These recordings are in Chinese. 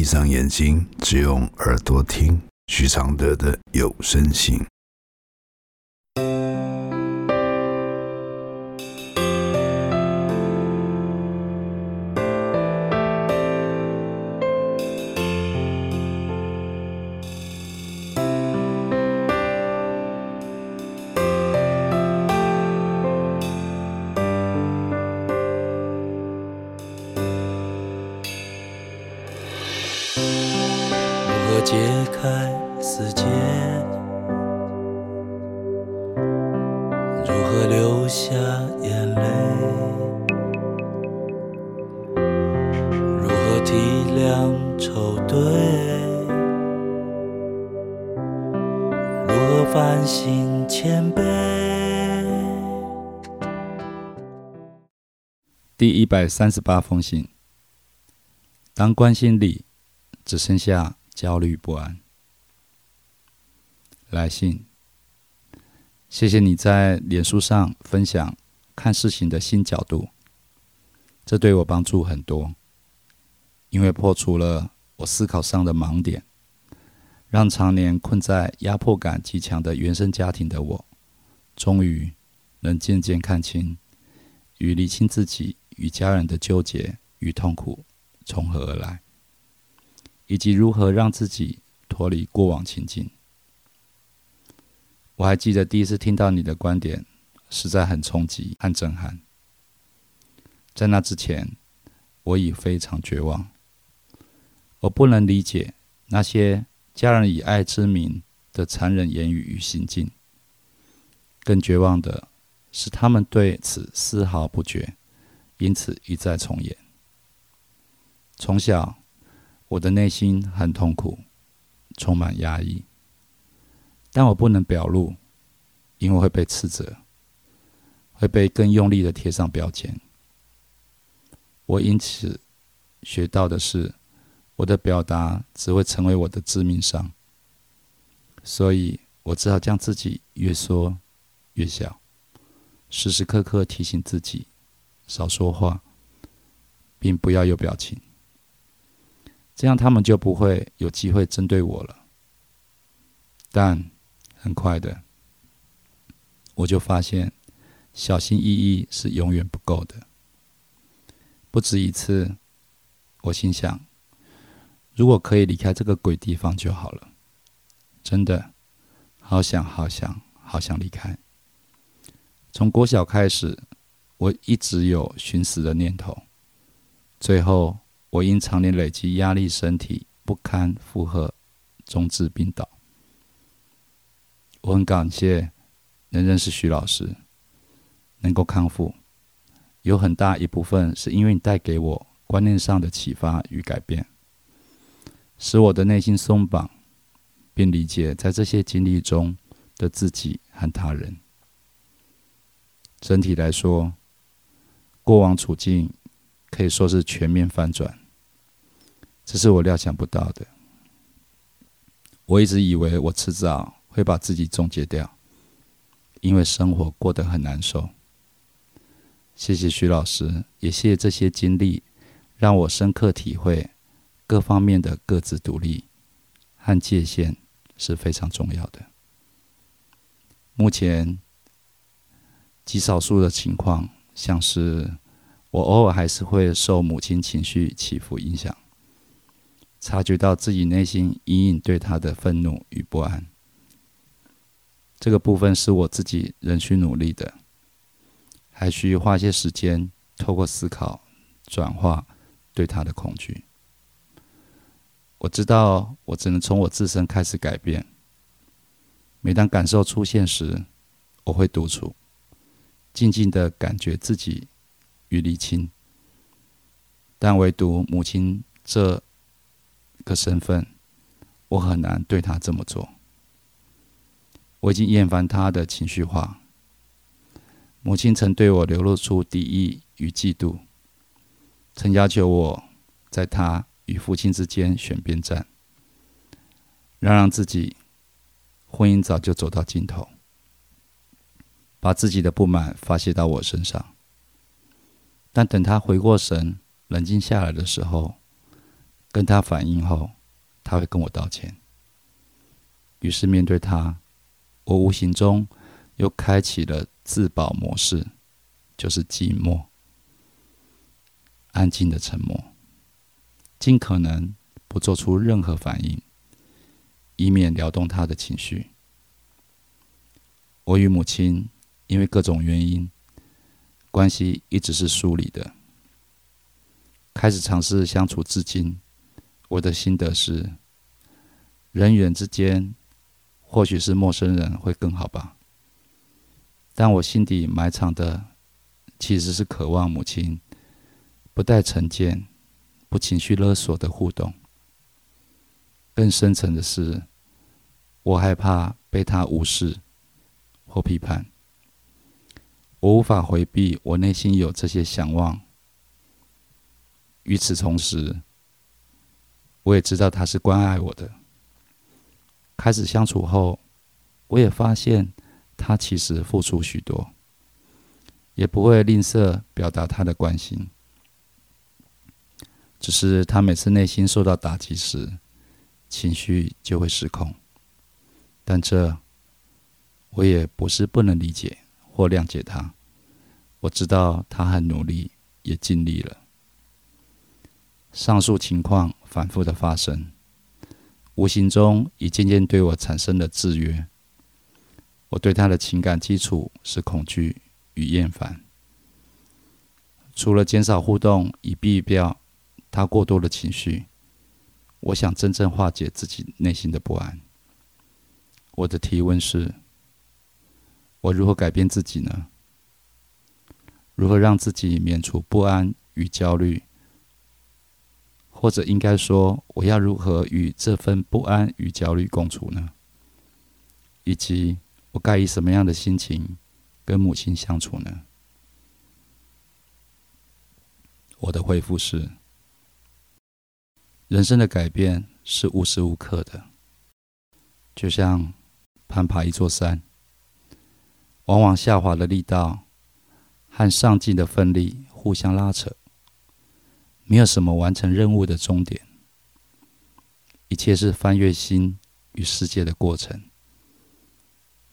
闭上眼睛，只用耳朵听徐常德的有声信。解开死结？如何流下眼泪？如何体谅愁对？如何反省谦卑？第一百三十八封信。当关心里只剩下焦虑不安。来信，谢谢你在脸书上分享看事情的新角度，这对我帮助很多，因为破除了我思考上的盲点，让常年困在压迫感极强的原生家庭的我，终于能渐渐看清与理清自己与家人的纠结与痛苦。从何而来，以及如何让自己脱离过往情境。我还记得第一次听到你的观点，实在很冲击和震撼。在那之前，我已非常绝望。我不能理解那些家人以爱之名的残忍言语与行径。更绝望的是，他们对此丝毫不觉，因此一再重演。从小，我的内心很痛苦，充满压抑，但我不能表露，因为会被斥责，会被更用力的贴上标签。我因此学到的是，我的表达只会成为我的致命伤，所以我只好将自己越缩越小，时时刻刻提醒自己少说话，并不要有表情。这样他们就不会有机会针对我了。但很快的，我就发现小心翼翼是永远不够的。不止一次，我心想：如果可以离开这个鬼地方就好了。真的，好想好想好想离开。从国小开始，我一直有寻死的念头。最后。我因常年累积压力，身体不堪负荷，终至病倒。我很感谢能认识徐老师，能够康复，有很大一部分是因为你带给我观念上的启发与改变，使我的内心松绑，并理解在这些经历中的自己和他人。整体来说，过往处境可以说是全面翻转。这是我料想不到的。我一直以为我迟早会把自己终结掉，因为生活过得很难受。谢谢徐老师，也谢谢这些经历，让我深刻体会各方面的各自独立和界限是非常重要的。目前极少数的情况，像是我偶尔还是会受母亲情绪起伏影响。察觉到自己内心隐隐对她的愤怒与不安，这个部分是我自己仍需努力的，还需花些时间透过思考转化对她的恐惧。我知道我只能从我自身开始改变。每当感受出现时，我会独处，静静的感觉自己与离清，但唯独母亲这。个身份，我很难对她这么做。我已经厌烦她的情绪化。母亲曾对我流露出敌意与嫉妒，曾要求我在他与父亲之间选边站，让让自己婚姻早就走到尽头，把自己的不满发泄到我身上。但等他回过神，冷静下来的时候，跟他反应后，他会跟我道歉。于是面对他，我无形中又开启了自保模式，就是寂寞、安静的沉默，尽可能不做出任何反应，以免撩动他的情绪。我与母亲因为各种原因，关系一直是疏离的。开始尝试相处至今。我的心得是，人与人之间，或许是陌生人会更好吧。但我心底埋藏的，其实是渴望母亲不带成见、不情绪勒索的互动。更深层的是，我害怕被他无视或批判。我无法回避我内心有这些想望。与此同时，我也知道他是关爱我的。开始相处后，我也发现他其实付出许多，也不会吝啬表达他的关心。只是他每次内心受到打击时，情绪就会失控。但这我也不是不能理解或谅解他。我知道他很努力，也尽力了。上述情况反复的发生，无形中已渐渐对我产生了制约。我对他的情感基础是恐惧与厌烦。除了减少互动以避掉他过多的情绪，我想真正化解自己内心的不安。我的提问是：我如何改变自己呢？如何让自己免除不安与焦虑？或者应该说，我要如何与这份不安与焦虑共处呢？以及我该以什么样的心情跟母亲相处呢？我的回复是：人生的改变是无时无刻的，就像攀爬一座山，往往下滑的力道和上进的奋力互相拉扯。没有什么完成任务的终点，一切是翻越心与世界的过程。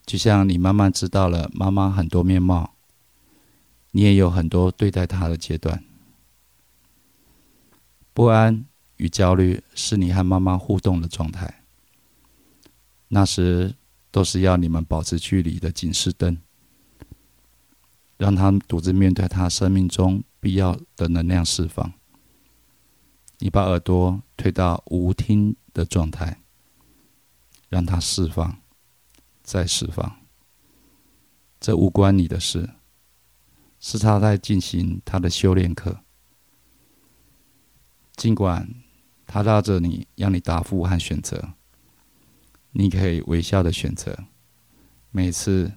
就像你慢慢知道了妈妈很多面貌，你也有很多对待她的阶段。不安与焦虑是你和妈妈互动的状态，那时都是要你们保持距离的警示灯，让他独自面对他生命中必要的能量释放。你把耳朵推到无听的状态，让它释放，再释放。这无关你的事，是他在进行他的修炼课。尽管他拉着你，让你答复和选择，你可以微笑的选择，每次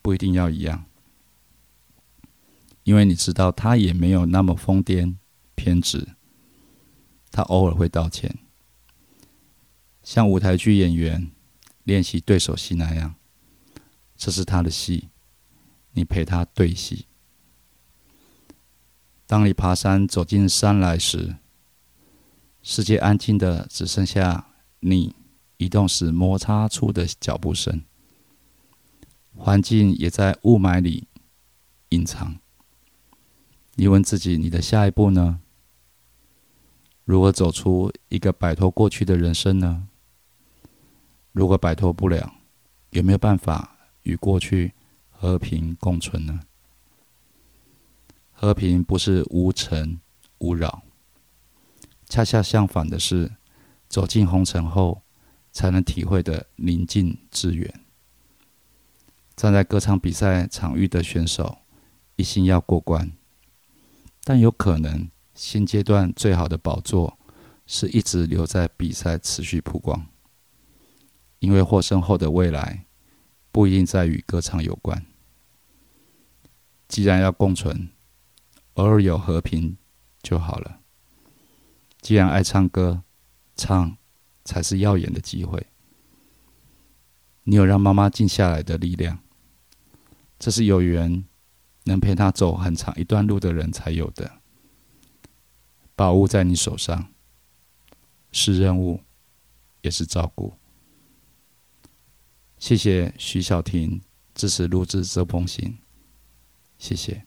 不一定要一样，因为你知道他也没有那么疯癫偏执。他偶尔会道歉，像舞台剧演员练习对手戏那样，这是他的戏，你陪他对戏。当你爬山走进山来时，世界安静的只剩下你移动时摩擦出的脚步声，环境也在雾霾里隐藏。你问自己：你的下一步呢？如何走出一个摆脱过去的人生呢？如果摆脱不了，有没有办法与过去和平共存呢？和平不是无尘无扰，恰恰相反的是，走进红尘后才能体会的宁静致远。站在歌唱比赛场域的选手，一心要过关，但有可能。现阶段最好的宝座是一直留在比赛持续曝光，因为获胜后的未来不一定在与歌唱有关。既然要共存，偶尔有和平就好了。既然爱唱歌，唱才是耀眼的机会。你有让妈妈静下来的力量，这是有缘能陪他走很长一段路的人才有的。宝物在你手上，是任务，也是照顾。谢谢徐小婷支持录制这封信，谢谢。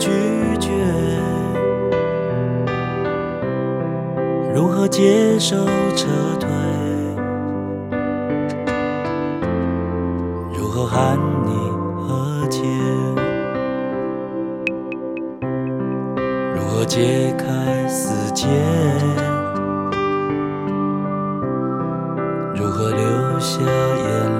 拒绝？如何接受撤退？如何喊你和解？如何解开死结？如何流下眼泪？